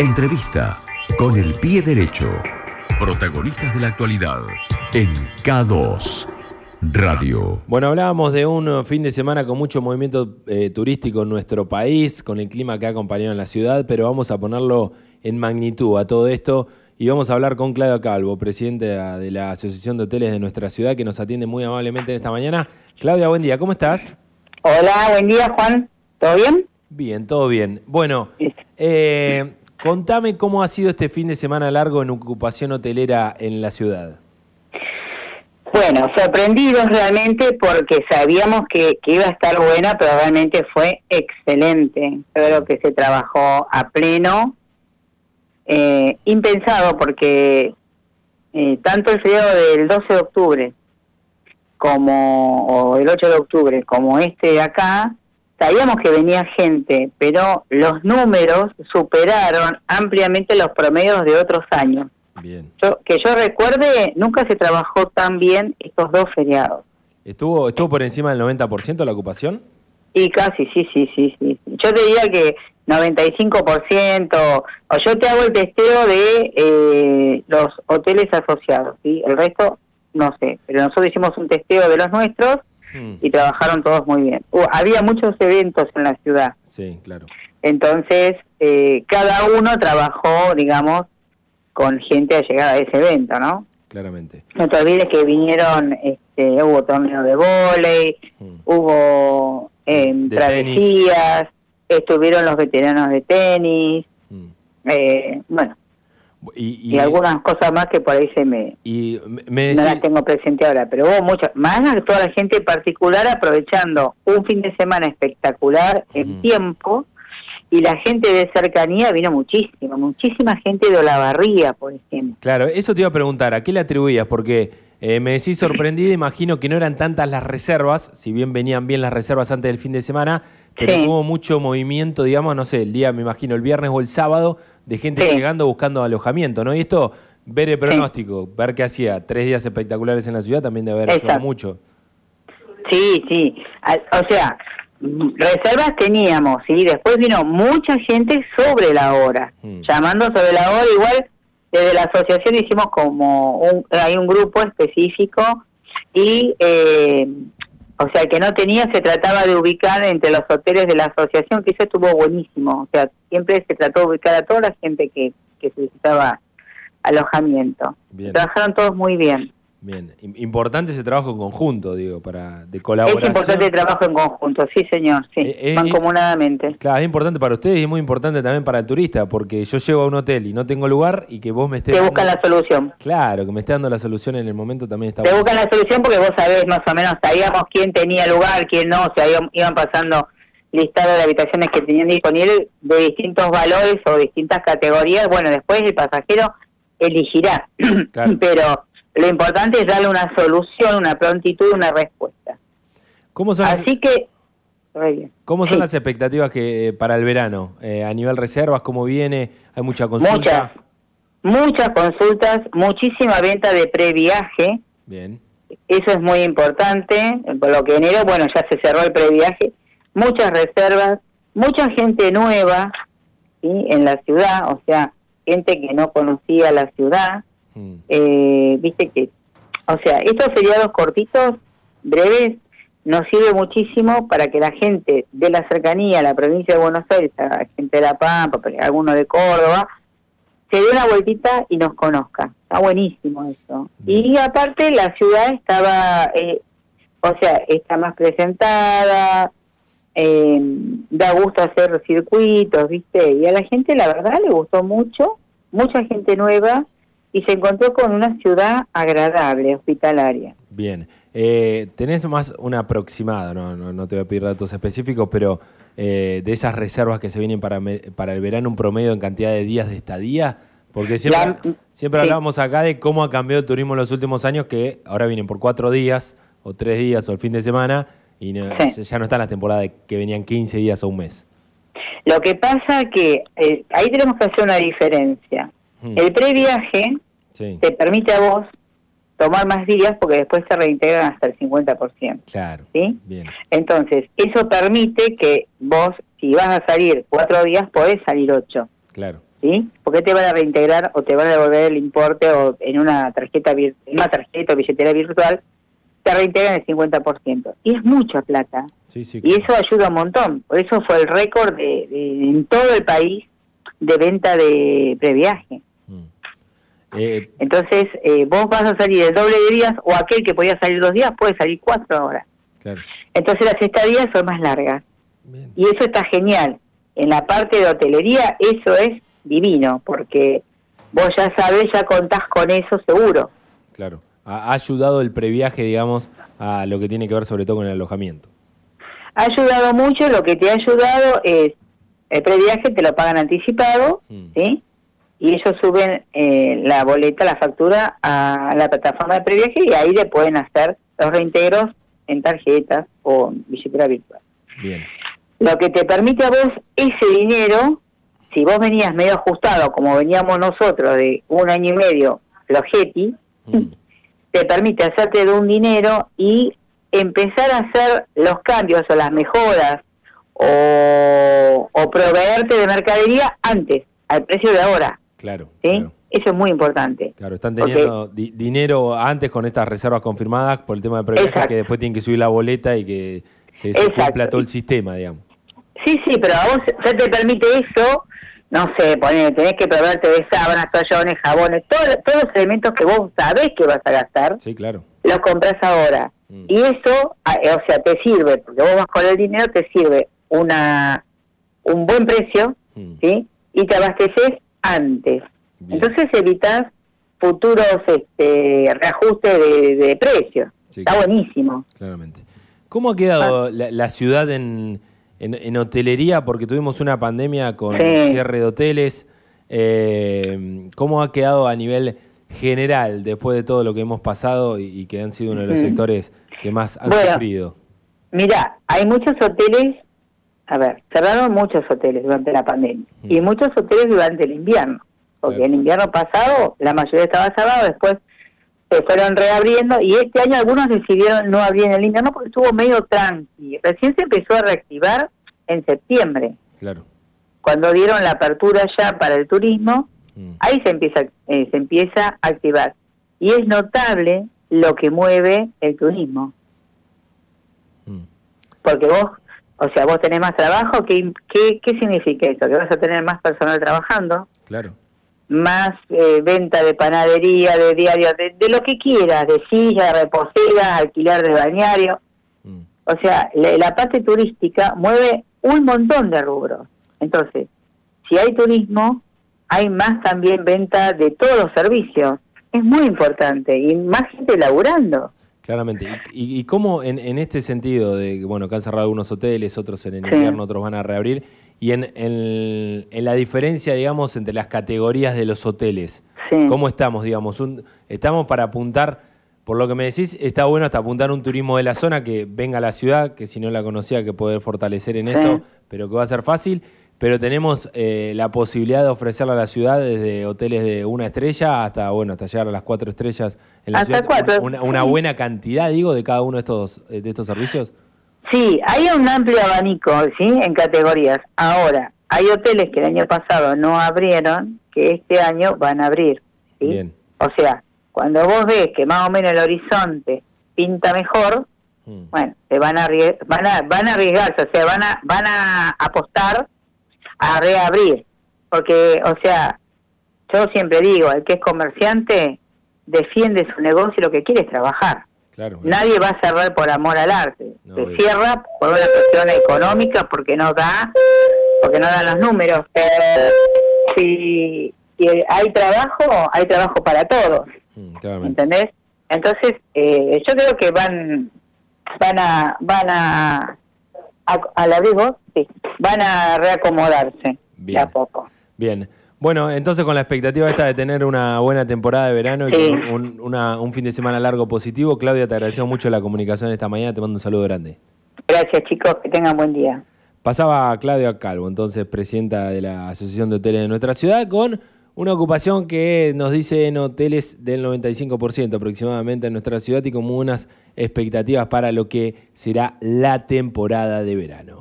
Entrevista con el pie derecho. Protagonistas de la actualidad en K2 Radio. Bueno, hablábamos de un fin de semana con mucho movimiento eh, turístico en nuestro país, con el clima que ha acompañado en la ciudad, pero vamos a ponerlo en magnitud a todo esto y vamos a hablar con Claudio Calvo, presidente de la Asociación de Hoteles de nuestra ciudad, que nos atiende muy amablemente en esta mañana. Claudia, buen día, ¿cómo estás? Hola, buen día Juan, ¿todo bien? Bien, todo bien. Bueno, eh, contame cómo ha sido este fin de semana largo en ocupación hotelera en la ciudad. Bueno, sorprendidos realmente porque sabíamos que, iba a estar buena, pero realmente fue excelente. Creo que se trabajó a pleno, eh, impensado porque eh, tanto el feriado del 12 de octubre como o el 8 de octubre como este de acá sabíamos que venía gente pero los números superaron ampliamente los promedios de otros años. Bien. Que yo recuerde nunca se trabajó tan bien estos dos feriados. Estuvo estuvo por encima del 90% la ocupación y casi sí sí sí sí. Yo te diría que 95%, o yo te hago el testeo de eh, los hoteles asociados, ¿sí? El resto, no sé, pero nosotros hicimos un testeo de los nuestros hmm. y trabajaron todos muy bien. había muchos eventos en la ciudad. Sí, claro. Entonces, eh, cada uno trabajó, digamos, con gente a llegar a ese evento, ¿no? Claramente. No te olvides que vinieron, este, hubo torneo de vóley, hmm. hubo eh, travesías, estuvieron los veteranos de tenis, mm. eh, bueno, y, algunas cosas más que por ahí se me, y no las tengo presente ahora, pero hubo muchas, más toda la gente particular aprovechando un fin de semana espectacular en mm. tiempo y la gente de cercanía vino muchísimo, muchísima gente de Olavarría, por ejemplo. Claro, eso te iba a preguntar, ¿a qué le atribuías? Porque eh, me decís sorprendida, imagino que no eran tantas las reservas, si bien venían bien las reservas antes del fin de semana, pero hubo mucho movimiento, digamos, no sé, el día, me imagino, el viernes o el sábado, de gente llegando buscando alojamiento, ¿no? Y esto, ver el pronóstico, ver que hacía tres días espectaculares en la ciudad, también debe haber ayudado mucho. Sí, sí. O sea, reservas teníamos, ¿sí? Después vino mucha gente sobre la hora, mm. llamando sobre la hora, igual desde la asociación hicimos como un, hay un grupo específico y eh, o sea, que no tenía, se trataba de ubicar entre los hoteles de la asociación, que eso estuvo buenísimo. O sea, siempre se trató de ubicar a toda la gente que, que solicitaba alojamiento. Trabajaron todos muy bien. Bien, importante ese trabajo en conjunto, digo, para de colaboración. Es importante el trabajo en conjunto, sí, señor, sí, eh, mancomunadamente. Claro, es importante para ustedes y es muy importante también para el turista, porque yo llego a un hotel y no tengo lugar y que vos me estés... Te buscan la solución. Claro, que me esté dando la solución en el momento también está Te buscan la solución porque vos sabés más o menos, sabíamos quién tenía lugar, quién no, o sea, iban pasando listados de habitaciones que tenían disponibles de distintos valores o distintas categorías. Bueno, después el pasajero elegirá, pero lo importante es darle una solución, una prontitud, una respuesta. ¿Cómo son Así que... ¿Cómo son las expectativas que eh, para el verano? Eh, a nivel reservas, ¿cómo viene? ¿Hay mucha consulta? Muchas, muchas consultas, muchísima venta de previaje. Bien. Eso es muy importante. Por lo que enero, bueno, ya se cerró el previaje. Muchas reservas, mucha gente nueva en la ciudad, o sea, gente que no conocía la ciudad. Mm. Eh, viste que, o sea, estos feriados cortitos, breves, nos sirve muchísimo para que la gente de la cercanía, la provincia de Buenos Aires, la gente de La Pampa, alguno de Córdoba, se dé una vueltita y nos conozca. Está buenísimo eso. Y aparte la ciudad estaba, eh, o sea, está más presentada, eh, da gusto hacer circuitos, ¿viste? Y a la gente la verdad le gustó mucho, mucha gente nueva y se encontró con una ciudad agradable, hospitalaria. Bien, eh, tenés más una aproximada, no, no, te voy a pedir datos específicos, pero eh, de esas reservas que se vienen para, para el verano, un promedio en cantidad de días de estadía, porque siempre, siempre hablábamos acá de cómo ha cambiado el turismo en los últimos años, que ahora vienen por cuatro días, o tres días, o el fin de semana, y ya no están las temporadas que venían 15 días o un mes. Lo que pasa que eh, ahí tenemos que hacer una diferencia. Mm. El previaje te permite a vos tomar más días porque después se reintegran hasta el 50%. Claro. ¿sí? Entonces, eso permite que vos, si vas a salir cuatro días, podés salir ocho. Claro. ¿sí? Porque te van a reintegrar o te van a devolver el importe o en una tarjeta, en una tarjeta o billetera virtual, te reintegran el 50%. Y es mucha plata. Sí, sí, Y eso ayuda un montón. Por eso fue el récord de, en todo el país de venta de previaje. Eh, Entonces, eh, vos vas a salir el doble de días o aquel que podía salir dos días puede salir cuatro horas. Entonces las estadías son más largas. Y eso está genial. En la parte de hotelería eso es divino, porque vos ya sabés, ya contás con eso seguro. Claro. Ha ayudado el previaje, digamos, a lo que tiene que ver sobre todo con el alojamiento. Ha ayudado mucho, lo que te ha ayudado es el previaje, te lo pagan anticipado, mm. ¿sí? Y ellos suben eh, la boleta, la factura a la plataforma de previaje y ahí le pueden hacer los reintegros en tarjetas o billetera virtual. Bien. Lo que te permite a vos ese dinero, si vos venías medio ajustado, como veníamos nosotros de un año y medio, los GETI, mm. te permite hacerte de un dinero y empezar a hacer los cambios o las mejoras o, o proveerte de mercadería antes, al precio de ahora. Claro. ¿sí? Claro. Eso es muy importante. Claro, están teniendo dinero antes con estas reservas confirmadas por el tema de previaje que después tienen que subir la boleta y que se, cumpla todo el sistema, digamos. Sí, sí, pero a vos ya te permite eso, no sé, poner, tenés que probarte de sábanas, toallones, jabones, todos los elementos que vos sabés que vas a gastar. Sí, claro. Los compras ahora. Mm. Y eso, o sea, te sirve, porque vos vas con el dinero, te sirve una un buen precio, mm. ¿sí? Y te abasteces antes. Entonces evitas futuros este, reajustes de, de precios. Está buenísimo. Claramente. ¿Cómo ha quedado ah. la, ciudad en, en, hotelería? Porque tuvimos una pandemia con cierre de hoteles. Eh, ¿Cómo ha quedado a nivel general después de todo lo que hemos pasado y, que han sido uno de los sectores que más han sufrido? Mira, hay muchos hoteles, a ver, cerraron muchos hoteles durante la pandemia y muchos hoteles durante el invierno porque en invierno pasado la mayoría estaba cerrado, después se fueron reabriendo y este año algunos decidieron no abrir en el invierno porque estuvo medio tranqui. Recién se empezó a reactivar en septiembre. Claro. Cuando dieron la apertura ya para el turismo, mm. ahí se empieza eh, se empieza a activar. Y es notable lo que mueve el turismo. Mm. Porque vos, o sea, vos tenés más trabajo, ¿qué, qué, qué significa eso? Que vas a tener más personal trabajando. Claro más eh, venta de panadería, de diario, de, lo que quieras, de silla, de reposera, alquilar de bañario. Mm. O sea, la, parte turística mueve un montón de rubros. Entonces, si hay turismo, hay más también venta de todos los servicios. Es muy importante y más gente laburando. Claramente. ¿Y, y cómo en, en, este sentido de, bueno, que han cerrado algunos hoteles, otros en el invierno, otros van a reabrir, y en, en, la diferencia, digamos, entre las categorías de los hoteles, ¿cómo estamos, digamos? estamos para apuntar, por lo que me decís, está bueno hasta apuntar un turismo de la zona que venga a la ciudad, que si no la conocía, que poder fortalecer en eso, pero que va a ser fácil. Pero tenemos eh, la posibilidad de ofrecerle a la ciudad desde hoteles de una estrella hasta, bueno, hasta llegar a las cuatro estrellas en la ciudad. Una, una, buena cantidad, digo, de cada uno de estos, de estos servicios. Sí, hay un amplio abanico, ¿sí? En categorías. Ahora, hay hoteles que el año pasado no abrieron, que este año van a abrir, ¿sí? Bien. O sea, cuando vos ves que más o menos el horizonte pinta mejor, mm. bueno, se van a, van a van a arriesgarse, o sea, van a van a apostar a reabrir, porque, o sea, yo siempre digo, el que es comerciante defiende su negocio y lo que quiere es trabajar. Nadie va a cerrar por amor al arte. Se cierra por una cuestión económica porque no da, porque no dan los números. Pero si, hay trabajo, hay trabajo para todos. Mm, ¿Entendés? Entonces, eh, yo creo que van van a van a a, la digo, sí, van a reacomodarse de a poco. Bien. Bueno, entonces con la expectativa esta de tener una buena temporada de verano y un, un, fin de semana largo positivo, Claudia, te agradecemos mucho la comunicación esta mañana, te mando un saludo grande. Gracias chicos, que tengan buen día. Pasaba Claudia Calvo, entonces presidenta de la Asociación de Hoteles de nuestra ciudad, con una ocupación que nos dice en hoteles del 95% aproximadamente en nuestra ciudad y como unas expectativas para lo que será la temporada de verano.